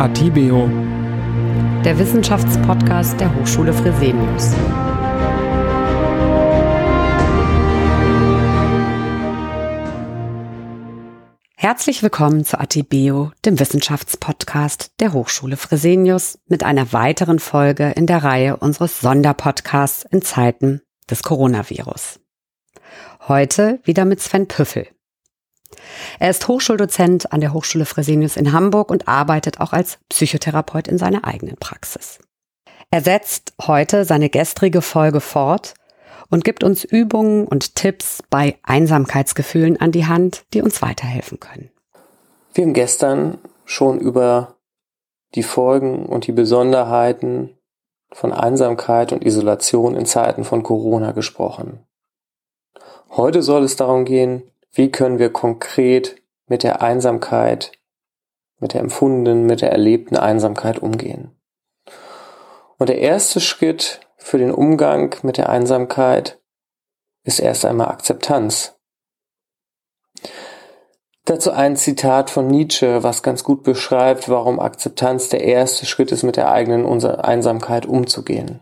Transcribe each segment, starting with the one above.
Atibeo, der Wissenschaftspodcast der Hochschule Fresenius. Herzlich willkommen zu Atibeo, dem Wissenschaftspodcast der Hochschule Fresenius, mit einer weiteren Folge in der Reihe unseres Sonderpodcasts in Zeiten des Coronavirus. Heute wieder mit Sven Püffel. Er ist Hochschuldozent an der Hochschule Fresenius in Hamburg und arbeitet auch als Psychotherapeut in seiner eigenen Praxis. Er setzt heute seine gestrige Folge fort und gibt uns Übungen und Tipps bei Einsamkeitsgefühlen an die Hand, die uns weiterhelfen können. Wir haben gestern schon über die Folgen und die Besonderheiten von Einsamkeit und Isolation in Zeiten von Corona gesprochen. Heute soll es darum gehen, wie können wir konkret mit der Einsamkeit, mit der empfundenen, mit der erlebten Einsamkeit umgehen. Und der erste Schritt für den Umgang mit der Einsamkeit ist erst einmal Akzeptanz. Dazu ein Zitat von Nietzsche, was ganz gut beschreibt, warum Akzeptanz der erste Schritt ist, mit der eigenen Einsamkeit umzugehen.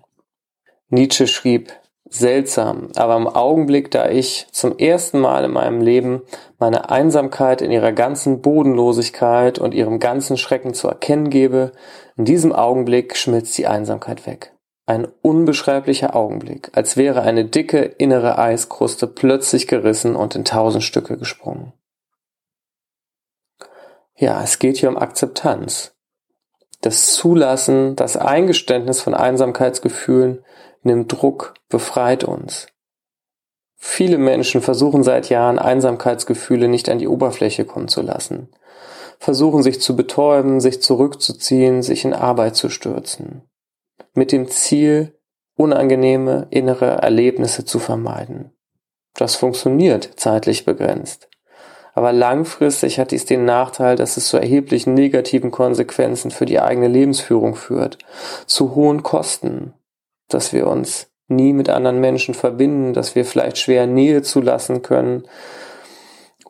Nietzsche schrieb, seltsam, aber im Augenblick, da ich zum ersten Mal in meinem Leben meine Einsamkeit in ihrer ganzen Bodenlosigkeit und ihrem ganzen Schrecken zu erkennen gebe, in diesem Augenblick schmilzt die Einsamkeit weg. Ein unbeschreiblicher Augenblick, als wäre eine dicke innere Eiskruste plötzlich gerissen und in tausend Stücke gesprungen. Ja, es geht hier um Akzeptanz. Das Zulassen, das Eingeständnis von Einsamkeitsgefühlen, nimmt Druck, befreit uns. Viele Menschen versuchen seit Jahren Einsamkeitsgefühle nicht an die Oberfläche kommen zu lassen, versuchen sich zu betäuben, sich zurückzuziehen, sich in Arbeit zu stürzen, mit dem Ziel, unangenehme innere Erlebnisse zu vermeiden. Das funktioniert zeitlich begrenzt. Aber langfristig hat dies den Nachteil, dass es zu erheblichen negativen Konsequenzen für die eigene Lebensführung führt, zu hohen Kosten, dass wir uns nie mit anderen Menschen verbinden, dass wir vielleicht schwer Nähe zulassen können.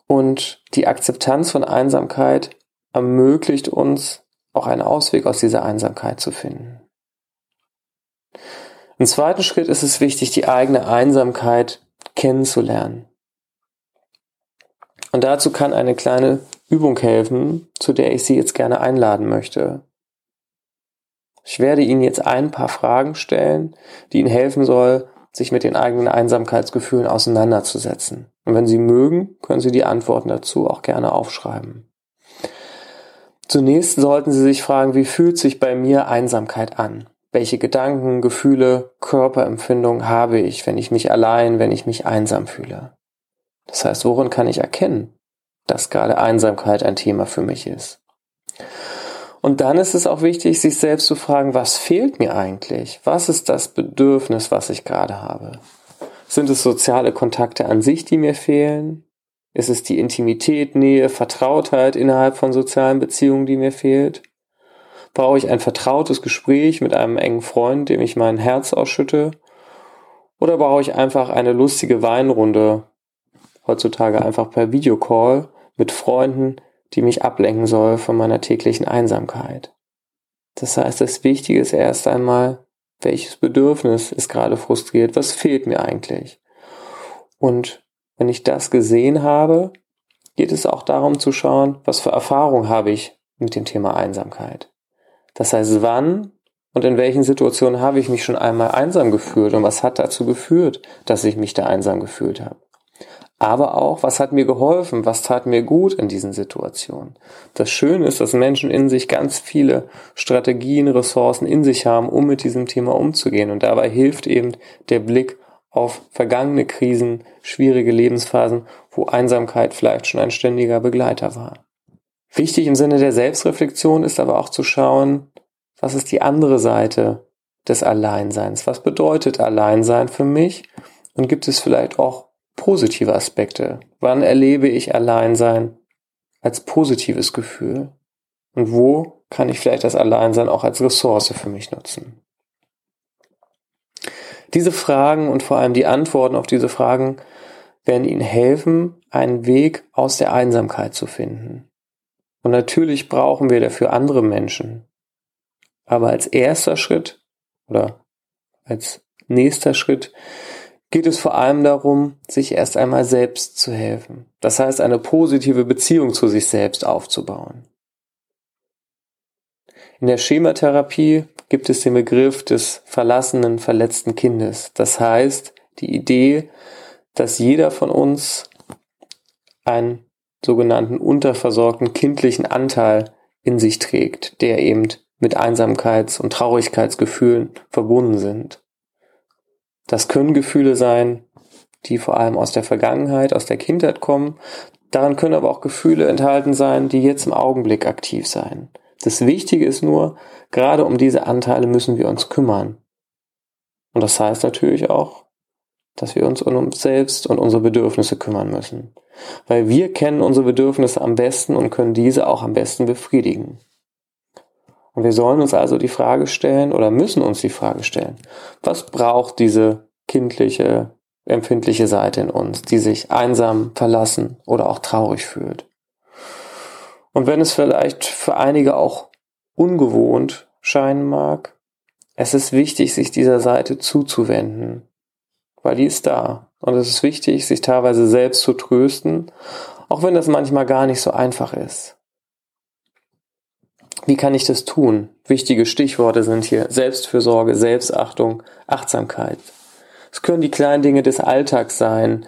Und die Akzeptanz von Einsamkeit ermöglicht uns auch einen Ausweg aus dieser Einsamkeit zu finden. Im zweiten Schritt ist es wichtig, die eigene Einsamkeit kennenzulernen. Und dazu kann eine kleine Übung helfen, zu der ich Sie jetzt gerne einladen möchte. Ich werde Ihnen jetzt ein paar Fragen stellen, die Ihnen helfen soll, sich mit den eigenen Einsamkeitsgefühlen auseinanderzusetzen. Und wenn Sie mögen, können Sie die Antworten dazu auch gerne aufschreiben. Zunächst sollten Sie sich fragen, wie fühlt sich bei mir Einsamkeit an? Welche Gedanken, Gefühle, Körperempfindungen habe ich, wenn ich mich allein, wenn ich mich einsam fühle? Das heißt, worin kann ich erkennen, dass gerade Einsamkeit ein Thema für mich ist? Und dann ist es auch wichtig, sich selbst zu fragen, was fehlt mir eigentlich? Was ist das Bedürfnis, was ich gerade habe? Sind es soziale Kontakte an sich, die mir fehlen? Ist es die Intimität, Nähe, Vertrautheit innerhalb von sozialen Beziehungen, die mir fehlt? Brauche ich ein vertrautes Gespräch mit einem engen Freund, dem ich mein Herz ausschütte? Oder brauche ich einfach eine lustige Weinrunde, heutzutage einfach per Videocall mit Freunden, die mich ablenken soll von meiner täglichen Einsamkeit. Das heißt, das Wichtige ist erst einmal, welches Bedürfnis ist gerade frustriert, was fehlt mir eigentlich. Und wenn ich das gesehen habe, geht es auch darum zu schauen, was für Erfahrung habe ich mit dem Thema Einsamkeit. Das heißt, wann und in welchen Situationen habe ich mich schon einmal einsam gefühlt und was hat dazu geführt, dass ich mich da einsam gefühlt habe aber auch, was hat mir geholfen, was tat mir gut in diesen Situationen. Das Schöne ist, dass Menschen in sich ganz viele Strategien, Ressourcen in sich haben, um mit diesem Thema umzugehen. Und dabei hilft eben der Blick auf vergangene Krisen, schwierige Lebensphasen, wo Einsamkeit vielleicht schon ein ständiger Begleiter war. Wichtig im Sinne der Selbstreflexion ist aber auch zu schauen, was ist die andere Seite des Alleinseins? Was bedeutet Alleinsein für mich? Und gibt es vielleicht auch positive Aspekte. Wann erlebe ich Alleinsein als positives Gefühl? Und wo kann ich vielleicht das Alleinsein auch als Ressource für mich nutzen? Diese Fragen und vor allem die Antworten auf diese Fragen werden Ihnen helfen, einen Weg aus der Einsamkeit zu finden. Und natürlich brauchen wir dafür andere Menschen. Aber als erster Schritt oder als nächster Schritt geht es vor allem darum, sich erst einmal selbst zu helfen. Das heißt, eine positive Beziehung zu sich selbst aufzubauen. In der Schematherapie gibt es den Begriff des verlassenen, verletzten Kindes. Das heißt, die Idee, dass jeder von uns einen sogenannten unterversorgten kindlichen Anteil in sich trägt, der eben mit Einsamkeits- und Traurigkeitsgefühlen verbunden sind. Das können Gefühle sein, die vor allem aus der Vergangenheit, aus der Kindheit kommen. Daran können aber auch Gefühle enthalten sein, die jetzt im Augenblick aktiv sein. Das Wichtige ist nur, gerade um diese Anteile müssen wir uns kümmern. Und das heißt natürlich auch, dass wir uns um uns selbst und unsere Bedürfnisse kümmern müssen. Weil wir kennen unsere Bedürfnisse am besten und können diese auch am besten befriedigen. Und wir sollen uns also die Frage stellen oder müssen uns die Frage stellen, was braucht diese kindliche, empfindliche Seite in uns, die sich einsam, verlassen oder auch traurig fühlt. Und wenn es vielleicht für einige auch ungewohnt scheinen mag, es ist wichtig, sich dieser Seite zuzuwenden, weil die ist da. Und es ist wichtig, sich teilweise selbst zu trösten, auch wenn das manchmal gar nicht so einfach ist. Wie kann ich das tun? Wichtige Stichworte sind hier Selbstfürsorge, Selbstachtung, Achtsamkeit. Es können die kleinen Dinge des Alltags sein,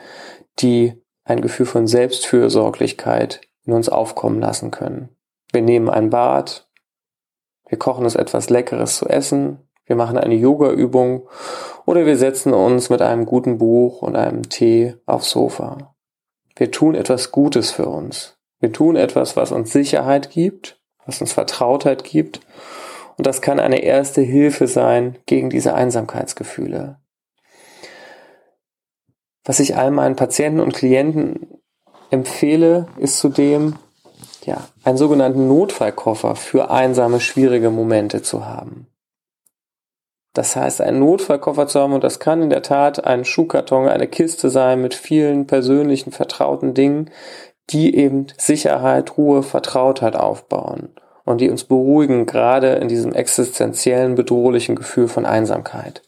die ein Gefühl von Selbstfürsorglichkeit in uns aufkommen lassen können. Wir nehmen ein Bad, wir kochen uns etwas Leckeres zu essen, wir machen eine Yoga-Übung oder wir setzen uns mit einem guten Buch und einem Tee aufs Sofa. Wir tun etwas Gutes für uns. Wir tun etwas, was uns Sicherheit gibt, was uns Vertrautheit gibt. Und das kann eine erste Hilfe sein gegen diese Einsamkeitsgefühle. Was ich all meinen Patienten und Klienten empfehle, ist zudem, ja, einen sogenannten Notfallkoffer für einsame, schwierige Momente zu haben. Das heißt, einen Notfallkoffer zu haben und das kann in der Tat ein Schuhkarton, eine Kiste sein mit vielen persönlichen, vertrauten Dingen, die eben Sicherheit, Ruhe, Vertrautheit aufbauen und die uns beruhigen, gerade in diesem existenziellen, bedrohlichen Gefühl von Einsamkeit.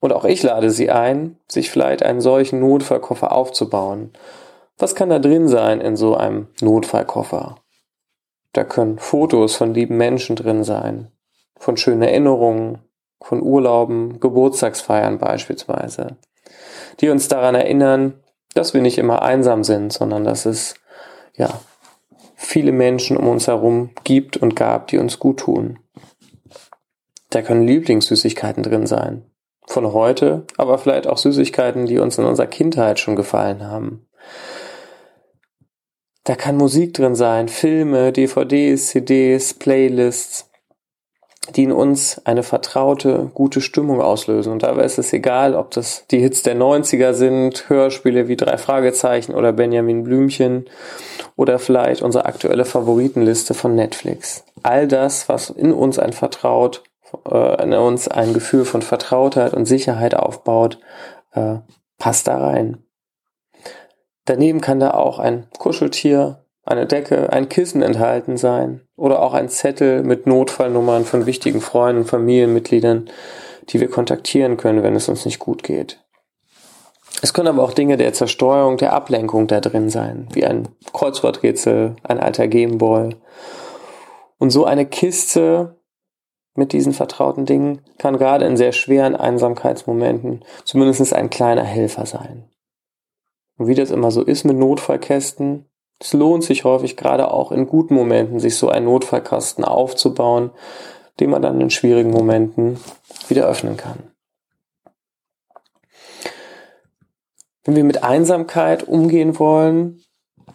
Und auch ich lade Sie ein, sich vielleicht einen solchen Notfallkoffer aufzubauen was kann da drin sein in so einem Notfallkoffer? Da können Fotos von lieben Menschen drin sein, von schönen Erinnerungen, von Urlauben, Geburtstagsfeiern beispielsweise, die uns daran erinnern, dass wir nicht immer einsam sind, sondern dass es ja viele Menschen um uns herum gibt und gab, die uns gut tun. Da können Lieblingssüßigkeiten drin sein. Von heute, aber vielleicht auch Süßigkeiten, die uns in unserer Kindheit schon gefallen haben. Da kann Musik drin sein, Filme, DVDs, CDs, Playlists, die in uns eine vertraute, gute Stimmung auslösen. Und dabei ist es egal, ob das die Hits der 90er sind, Hörspiele wie Drei Fragezeichen oder Benjamin Blümchen oder vielleicht unsere aktuelle Favoritenliste von Netflix. All das, was in uns ein Vertraut, äh, in uns ein Gefühl von Vertrautheit und Sicherheit aufbaut, äh, passt da rein. Daneben kann da auch ein Kuscheltier, eine Decke, ein Kissen enthalten sein oder auch ein Zettel mit Notfallnummern von wichtigen Freunden, Familienmitgliedern, die wir kontaktieren können, wenn es uns nicht gut geht. Es können aber auch Dinge der Zersteuerung, der Ablenkung da drin sein, wie ein Kreuzworträtsel, ein alter Gameboy. Und so eine Kiste mit diesen vertrauten Dingen kann gerade in sehr schweren Einsamkeitsmomenten zumindest ein kleiner Helfer sein. Und wie das immer so ist mit Notfallkästen, es lohnt sich häufig gerade auch in guten Momenten, sich so einen Notfallkasten aufzubauen, den man dann in schwierigen Momenten wieder öffnen kann. Wenn wir mit Einsamkeit umgehen wollen,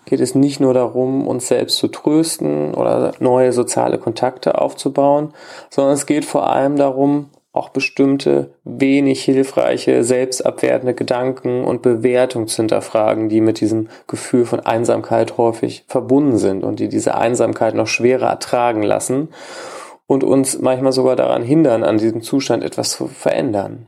geht es nicht nur darum, uns selbst zu trösten oder neue soziale Kontakte aufzubauen, sondern es geht vor allem darum, auch bestimmte wenig hilfreiche, selbstabwertende Gedanken und Bewertungen zu hinterfragen, die mit diesem Gefühl von Einsamkeit häufig verbunden sind und die diese Einsamkeit noch schwerer ertragen lassen und uns manchmal sogar daran hindern, an diesem Zustand etwas zu verändern.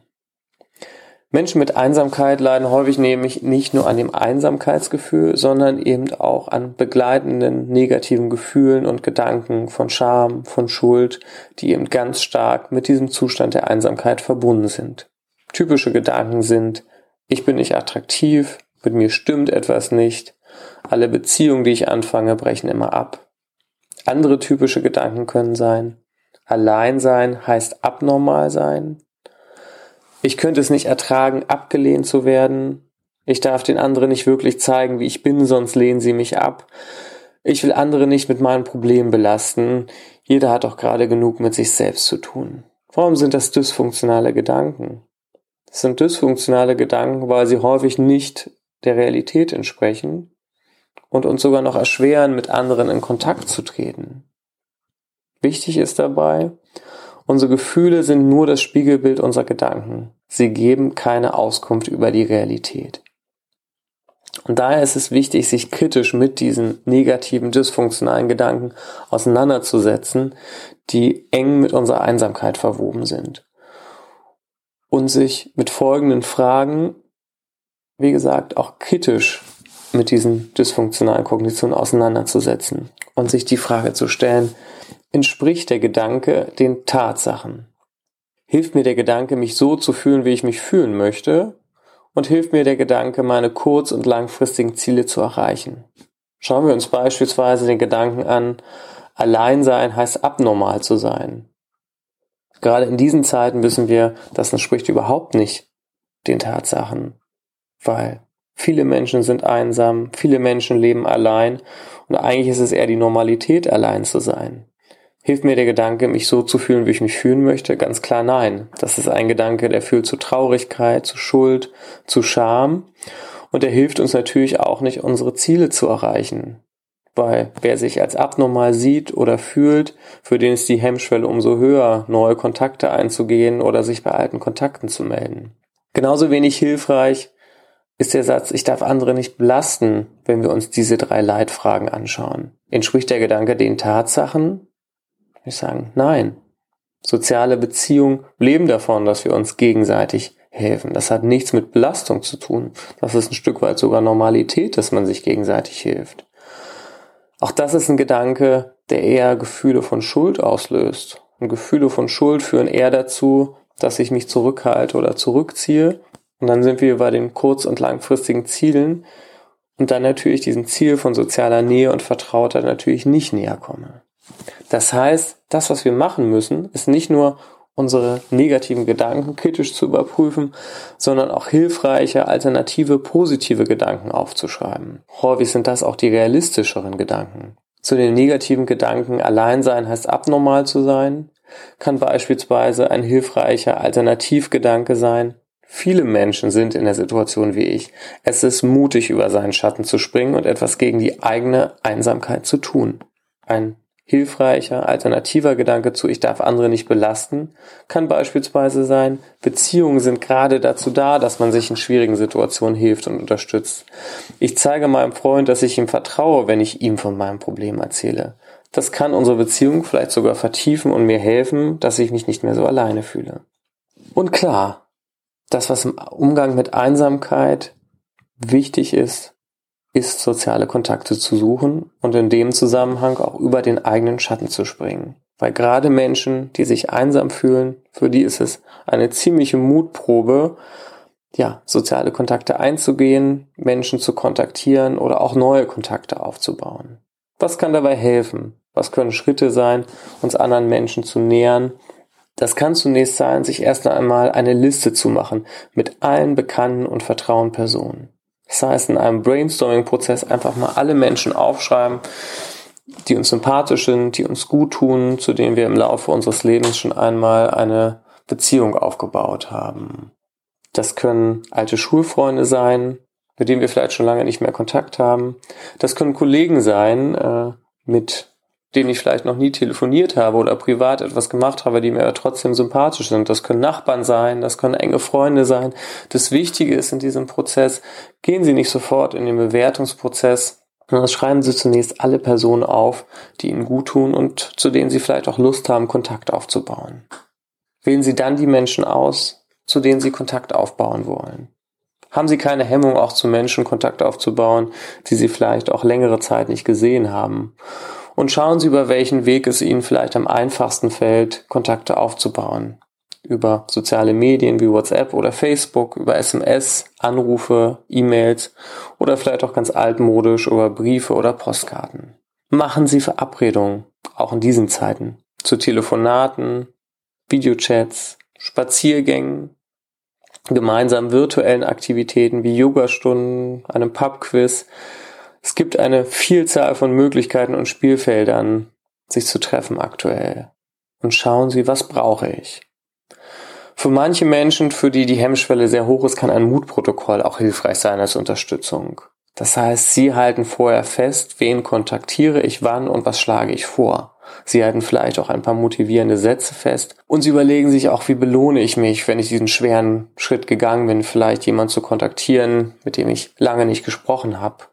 Menschen mit Einsamkeit leiden häufig nämlich nicht nur an dem Einsamkeitsgefühl, sondern eben auch an begleitenden negativen Gefühlen und Gedanken von Scham, von Schuld, die eben ganz stark mit diesem Zustand der Einsamkeit verbunden sind. Typische Gedanken sind, ich bin nicht attraktiv, mit mir stimmt etwas nicht, alle Beziehungen, die ich anfange, brechen immer ab. Andere typische Gedanken können sein, allein sein heißt abnormal sein, ich könnte es nicht ertragen, abgelehnt zu werden. Ich darf den anderen nicht wirklich zeigen, wie ich bin, sonst lehnen sie mich ab. Ich will andere nicht mit meinen Problemen belasten. Jeder hat doch gerade genug mit sich selbst zu tun. Warum sind das dysfunktionale Gedanken? Das sind dysfunktionale Gedanken, weil sie häufig nicht der Realität entsprechen und uns sogar noch erschweren, mit anderen in Kontakt zu treten. Wichtig ist dabei, Unsere Gefühle sind nur das Spiegelbild unserer Gedanken. Sie geben keine Auskunft über die Realität. Und daher ist es wichtig, sich kritisch mit diesen negativen, dysfunktionalen Gedanken auseinanderzusetzen, die eng mit unserer Einsamkeit verwoben sind. Und sich mit folgenden Fragen, wie gesagt, auch kritisch mit diesen dysfunktionalen Kognitionen auseinanderzusetzen und sich die Frage zu stellen, entspricht der Gedanke den Tatsachen? Hilft mir der Gedanke, mich so zu fühlen, wie ich mich fühlen möchte? Und hilft mir der Gedanke, meine kurz- und langfristigen Ziele zu erreichen? Schauen wir uns beispielsweise den Gedanken an, allein sein heißt abnormal zu sein. Gerade in diesen Zeiten wissen wir, das entspricht überhaupt nicht den Tatsachen, weil viele Menschen sind einsam, viele Menschen leben allein und eigentlich ist es eher die Normalität, allein zu sein. Hilft mir der Gedanke, mich so zu fühlen, wie ich mich fühlen möchte? Ganz klar nein. Das ist ein Gedanke, der führt zu Traurigkeit, zu Schuld, zu Scham. Und der hilft uns natürlich auch nicht, unsere Ziele zu erreichen. Weil wer sich als abnormal sieht oder fühlt, für den ist die Hemmschwelle umso höher, neue Kontakte einzugehen oder sich bei alten Kontakten zu melden. Genauso wenig hilfreich ist der Satz, ich darf andere nicht belasten, wenn wir uns diese drei Leitfragen anschauen. Entspricht der Gedanke den Tatsachen, ich sagen, nein. Soziale Beziehungen leben davon, dass wir uns gegenseitig helfen. Das hat nichts mit Belastung zu tun. Das ist ein Stück weit sogar Normalität, dass man sich gegenseitig hilft. Auch das ist ein Gedanke, der eher Gefühle von Schuld auslöst. Und Gefühle von Schuld führen eher dazu, dass ich mich zurückhalte oder zurückziehe. Und dann sind wir bei den kurz- und langfristigen Zielen und dann natürlich diesem Ziel von sozialer Nähe und Vertrauter natürlich nicht näher komme. Das heißt, das, was wir machen müssen, ist nicht nur unsere negativen Gedanken kritisch zu überprüfen, sondern auch hilfreiche, alternative, positive Gedanken aufzuschreiben. Häufig sind das auch die realistischeren Gedanken. Zu den negativen Gedanken allein sein heißt abnormal zu sein, kann beispielsweise ein hilfreicher Alternativgedanke sein. Viele Menschen sind in der Situation wie ich. Es ist mutig, über seinen Schatten zu springen und etwas gegen die eigene Einsamkeit zu tun. Ein Hilfreicher, alternativer Gedanke zu ich darf andere nicht belasten kann beispielsweise sein, Beziehungen sind gerade dazu da, dass man sich in schwierigen Situationen hilft und unterstützt. Ich zeige meinem Freund, dass ich ihm vertraue, wenn ich ihm von meinem Problem erzähle. Das kann unsere Beziehung vielleicht sogar vertiefen und mir helfen, dass ich mich nicht mehr so alleine fühle. Und klar, das, was im Umgang mit Einsamkeit wichtig ist, ist, soziale Kontakte zu suchen und in dem Zusammenhang auch über den eigenen Schatten zu springen. Weil gerade Menschen, die sich einsam fühlen, für die ist es eine ziemliche Mutprobe, ja, soziale Kontakte einzugehen, Menschen zu kontaktieren oder auch neue Kontakte aufzubauen. Was kann dabei helfen? Was können Schritte sein, uns anderen Menschen zu nähern? Das kann zunächst sein, sich erst einmal eine Liste zu machen mit allen bekannten und vertrauen Personen. Das heißt, in einem Brainstorming-Prozess einfach mal alle Menschen aufschreiben, die uns sympathisch sind, die uns gut tun, zu denen wir im Laufe unseres Lebens schon einmal eine Beziehung aufgebaut haben. Das können alte Schulfreunde sein, mit denen wir vielleicht schon lange nicht mehr Kontakt haben. Das können Kollegen sein, äh, mit denen ich vielleicht noch nie telefoniert habe oder privat etwas gemacht habe, die mir aber trotzdem sympathisch sind. Das können Nachbarn sein, das können enge Freunde sein. Das Wichtige ist in diesem Prozess, gehen Sie nicht sofort in den Bewertungsprozess, sondern schreiben Sie zunächst alle Personen auf, die Ihnen gut tun und zu denen Sie vielleicht auch Lust haben, Kontakt aufzubauen. Wählen Sie dann die Menschen aus, zu denen Sie Kontakt aufbauen wollen. Haben Sie keine Hemmung, auch zu Menschen Kontakt aufzubauen, die Sie vielleicht auch längere Zeit nicht gesehen haben. Und schauen Sie, über welchen Weg es Ihnen vielleicht am einfachsten fällt, Kontakte aufzubauen. Über soziale Medien wie WhatsApp oder Facebook, über SMS, Anrufe, E-Mails oder vielleicht auch ganz altmodisch über Briefe oder Postkarten. Machen Sie Verabredungen, auch in diesen Zeiten, zu Telefonaten, Videochats, Spaziergängen, gemeinsamen virtuellen Aktivitäten wie Yogastunden, einem Pubquiz. Es gibt eine Vielzahl von Möglichkeiten und Spielfeldern, sich zu treffen aktuell. Und schauen Sie, was brauche ich? Für manche Menschen, für die die Hemmschwelle sehr hoch ist, kann ein Mutprotokoll auch hilfreich sein als Unterstützung. Das heißt, Sie halten vorher fest, wen kontaktiere ich wann und was schlage ich vor. Sie halten vielleicht auch ein paar motivierende Sätze fest und sie überlegen sich auch, wie belohne ich mich, wenn ich diesen schweren Schritt gegangen bin, vielleicht jemand zu kontaktieren, mit dem ich lange nicht gesprochen habe.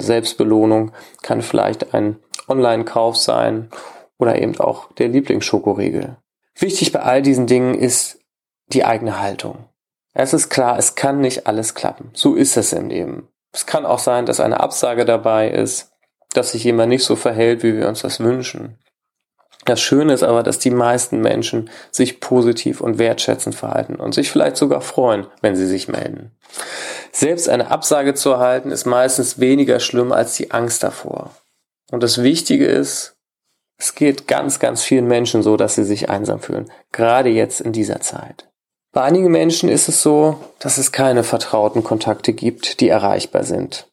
Selbstbelohnung kann vielleicht ein Online-Kauf sein oder eben auch der Lieblingsschokoriegel. Wichtig bei all diesen Dingen ist die eigene Haltung. Es ist klar, es kann nicht alles klappen. So ist es im Leben. Es kann auch sein, dass eine Absage dabei ist, dass sich jemand nicht so verhält, wie wir uns das wünschen. Das Schöne ist aber, dass die meisten Menschen sich positiv und wertschätzend verhalten und sich vielleicht sogar freuen, wenn sie sich melden. Selbst eine Absage zu erhalten ist meistens weniger schlimm als die Angst davor. Und das Wichtige ist, es geht ganz, ganz vielen Menschen so, dass sie sich einsam fühlen, gerade jetzt in dieser Zeit. Bei einigen Menschen ist es so, dass es keine vertrauten Kontakte gibt, die erreichbar sind.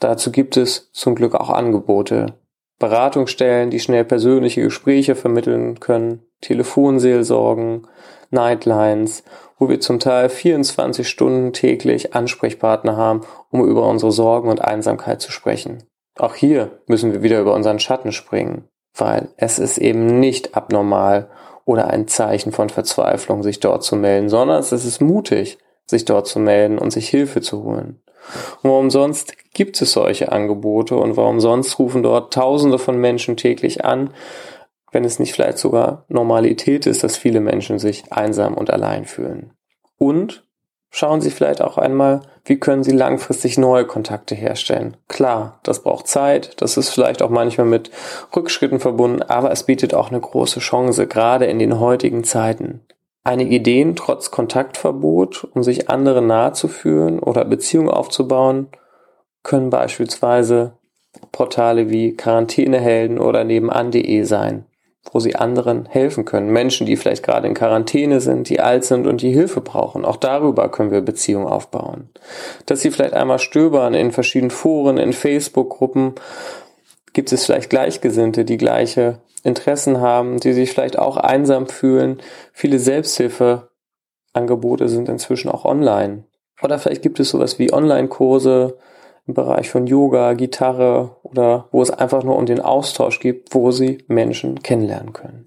Dazu gibt es zum Glück auch Angebote. Beratungsstellen, die schnell persönliche Gespräche vermitteln können, Telefonseelsorgen, Nightlines, wo wir zum Teil 24 Stunden täglich Ansprechpartner haben, um über unsere Sorgen und Einsamkeit zu sprechen. Auch hier müssen wir wieder über unseren Schatten springen, weil es ist eben nicht abnormal oder ein Zeichen von Verzweiflung, sich dort zu melden, sondern es ist mutig, sich dort zu melden und sich Hilfe zu holen. Und warum sonst gibt es solche Angebote und warum sonst rufen dort Tausende von Menschen täglich an, wenn es nicht vielleicht sogar Normalität ist, dass viele Menschen sich einsam und allein fühlen. Und schauen Sie vielleicht auch einmal, wie können Sie langfristig neue Kontakte herstellen. Klar, das braucht Zeit, das ist vielleicht auch manchmal mit Rückschritten verbunden, aber es bietet auch eine große Chance, gerade in den heutigen Zeiten. Einige Ideen trotz Kontaktverbot, um sich anderen nahe zu führen oder Beziehungen aufzubauen, können beispielsweise Portale wie Quarantänehelden oder nebenan.de sein, wo sie anderen helfen können. Menschen, die vielleicht gerade in Quarantäne sind, die alt sind und die Hilfe brauchen. Auch darüber können wir Beziehungen aufbauen. Dass sie vielleicht einmal stöbern in verschiedenen Foren, in Facebook-Gruppen, gibt es vielleicht Gleichgesinnte, die gleiche Interessen haben, die sich vielleicht auch einsam fühlen. Viele Selbsthilfeangebote sind inzwischen auch online. Oder vielleicht gibt es sowas wie Online-Kurse im Bereich von Yoga, Gitarre oder wo es einfach nur um den Austausch gibt, wo sie Menschen kennenlernen können.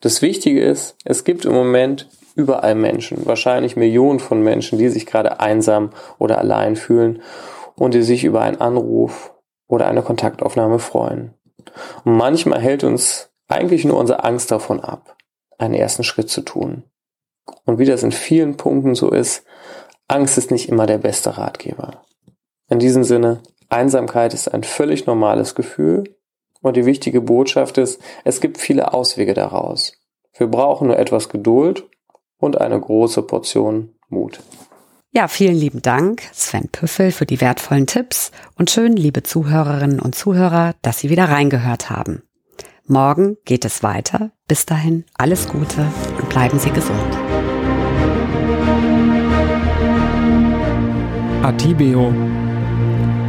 Das Wichtige ist, es gibt im Moment überall Menschen, wahrscheinlich Millionen von Menschen, die sich gerade einsam oder allein fühlen und die sich über einen Anruf oder eine Kontaktaufnahme freuen. Und manchmal hält uns eigentlich nur unsere Angst davon ab, einen ersten Schritt zu tun. Und wie das in vielen Punkten so ist, Angst ist nicht immer der beste Ratgeber. In diesem Sinne, Einsamkeit ist ein völlig normales Gefühl und die wichtige Botschaft ist, es gibt viele Auswege daraus. Wir brauchen nur etwas Geduld und eine große Portion Mut. Ja, vielen lieben Dank, Sven Püffel, für die wertvollen Tipps und schön, liebe Zuhörerinnen und Zuhörer, dass Sie wieder reingehört haben. Morgen geht es weiter. Bis dahin alles Gute und bleiben Sie gesund. Atibeo.